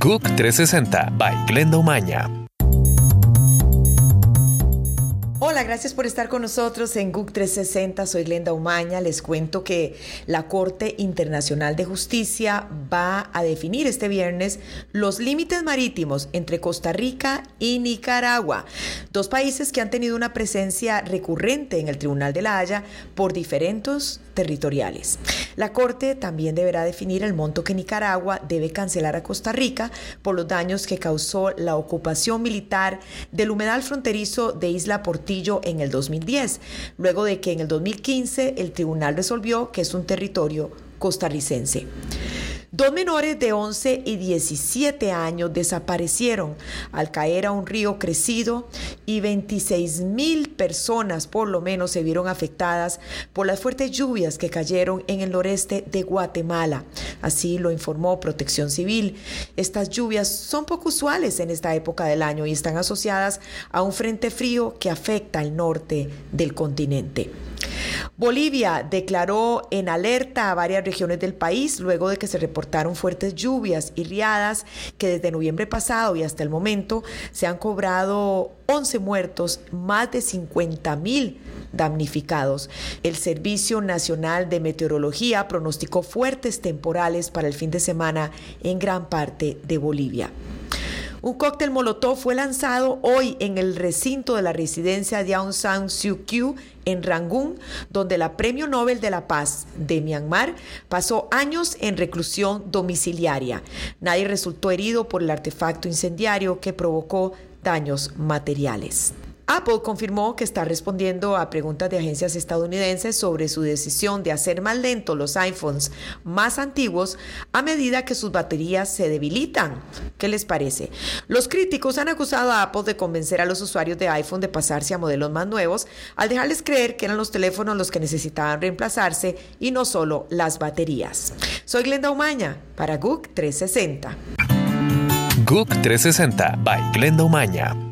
GUC 360 by Glenda Umaña. Hola, gracias por estar con nosotros en GUC 360. Soy Glenda Umaña. Les cuento que la Corte Internacional de Justicia va a definir este viernes los límites marítimos entre Costa Rica y Nicaragua, dos países que han tenido una presencia recurrente en el Tribunal de la Haya por diferentes territoriales. La Corte también deberá definir el monto que Nicaragua debe cancelar a Costa Rica por los daños que causó la ocupación militar del humedal fronterizo de Isla Portillo en el 2010, luego de que en el 2015 el tribunal resolvió que es un territorio costarricense. Dos menores de 11 y 17 años desaparecieron al caer a un río crecido y 26 mil personas por lo menos se vieron afectadas por las fuertes lluvias que cayeron en el noreste de Guatemala. Así lo informó Protección Civil. Estas lluvias son poco usuales en esta época del año y están asociadas a un frente frío que afecta al norte del continente. Bolivia declaró en alerta a varias regiones del país luego de que se reportaron fuertes lluvias y riadas que desde noviembre pasado y hasta el momento se han cobrado 11 muertos, más de 50 mil damnificados. El Servicio Nacional de Meteorología pronosticó fuertes temporales para el fin de semana en gran parte de Bolivia. Un cóctel molotov fue lanzado hoy en el recinto de la residencia de Aung San Suu Kyi en Rangún, donde la Premio Nobel de la Paz de Myanmar pasó años en reclusión domiciliaria. Nadie resultó herido por el artefacto incendiario que provocó daños materiales. Apple confirmó que está respondiendo a preguntas de agencias estadounidenses sobre su decisión de hacer más lentos los iPhones más antiguos a medida que sus baterías se debilitan. ¿Qué les parece? Los críticos han acusado a Apple de convencer a los usuarios de iPhone de pasarse a modelos más nuevos al dejarles creer que eran los teléfonos los que necesitaban reemplazarse y no solo las baterías. Soy Glenda Umaña para GUC 360. GUC 360 by Glenda Umaña.